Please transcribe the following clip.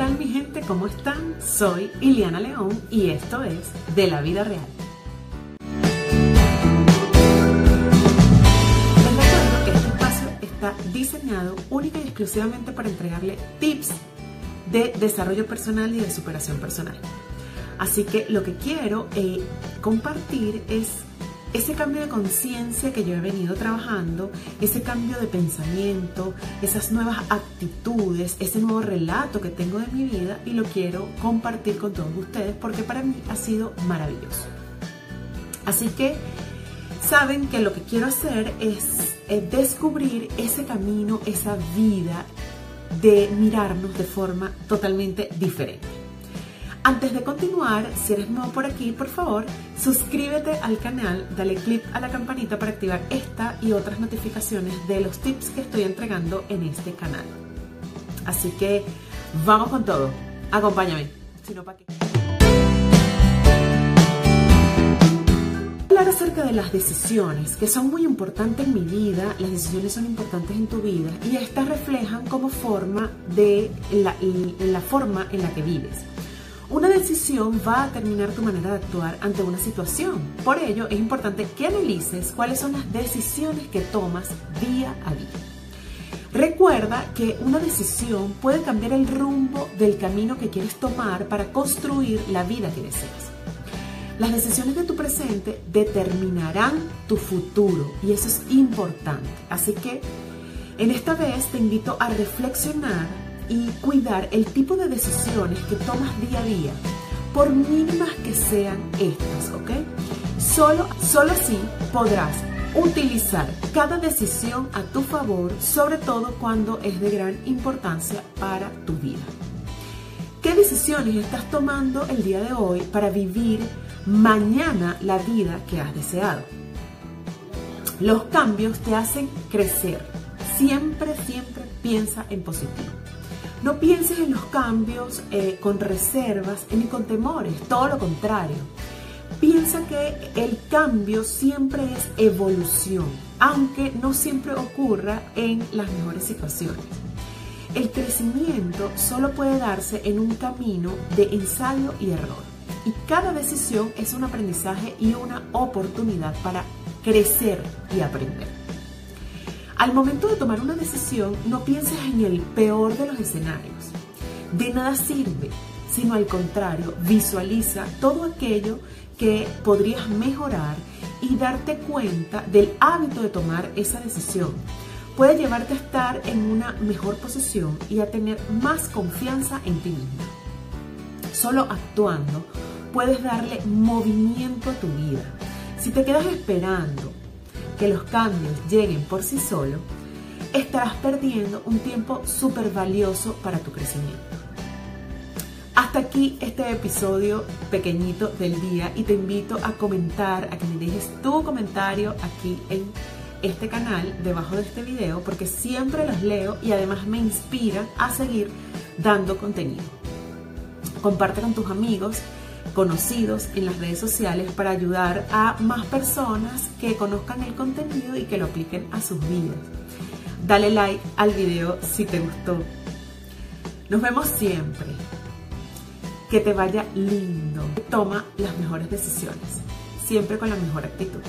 tal mi gente? ¿Cómo están? Soy Iliana León y esto es De la Vida Real. Les recuerdo que este espacio está diseñado única y exclusivamente para entregarle tips de desarrollo personal y de superación personal. Así que lo que quiero eh, compartir es ese cambio de conciencia que yo he venido trabajando, ese cambio de pensamiento, esas nuevas actitudes, ese nuevo relato que tengo de mi vida y lo quiero compartir con todos ustedes porque para mí ha sido maravilloso. Así que saben que lo que quiero hacer es, descubrir ese camino, esa vida de mirarnos de forma totalmente diferente. Antes de continuar, si eres nuevo por aquí, por favor, suscríbete al canal, dale click a la campanita para activar esta y otras notificaciones de los tips que estoy entregando en este canal. Así que vamos con todo. Acompáñame. Si no, ¿para qué? Hablar acerca de las decisiones, que son muy importantes en mi vida, las decisiones son importantes en tu vida y estas reflejan como forma de la, la forma en la que vives. Una decisión va a determinar tu manera de actuar ante una situación. Por ello, es importante que analices cuáles son las decisiones que tomas día a día. Recuerda que una decisión puede cambiar el rumbo del camino que quieres tomar para construir la vida que deseas. Las decisiones de tu presente determinarán tu futuro y eso es importante. Así que en esta vez te invito a reflexionar y cuidar el tipo de decisiones que tomas día a día, por mínimas que sean estas, ¿ok? Solo, solo así podrás utilizar cada decisión a tu favor, sobre todo cuando es de gran importancia para tu vida. ¿Qué decisiones estás tomando el día de hoy para vivir mañana la vida que has deseado? Los cambios te hacen crecer. Siempre, siempre piensa en positivo. No pienses en los cambios eh, con reservas ni con temores, todo lo contrario. Piensa que el cambio siempre es evolución, aunque no siempre ocurra en las mejores situaciones. El crecimiento solo puede darse en un camino de ensayo y error. Y cada decisión es un aprendizaje y una oportunidad para crecer y aprender. Al momento de tomar una decisión, no pienses en el peor de los escenarios. De nada sirve, sino al contrario, visualiza todo aquello que podrías mejorar y darte cuenta del hábito de tomar esa decisión. Puede llevarte a estar en una mejor posición y a tener más confianza en ti misma. Solo actuando puedes darle movimiento a tu vida. Si te quedas esperando que los cambios lleguen por sí solo, estarás perdiendo un tiempo súper valioso para tu crecimiento. Hasta aquí este episodio pequeñito del día y te invito a comentar, a que me dejes tu comentario aquí en este canal, debajo de este video, porque siempre los leo y además me inspiran a seguir dando contenido. Comparte con tus amigos conocidos en las redes sociales para ayudar a más personas que conozcan el contenido y que lo apliquen a sus vidas. Dale like al video si te gustó. Nos vemos siempre. Que te vaya lindo. Toma las mejores decisiones. Siempre con la mejor actitud.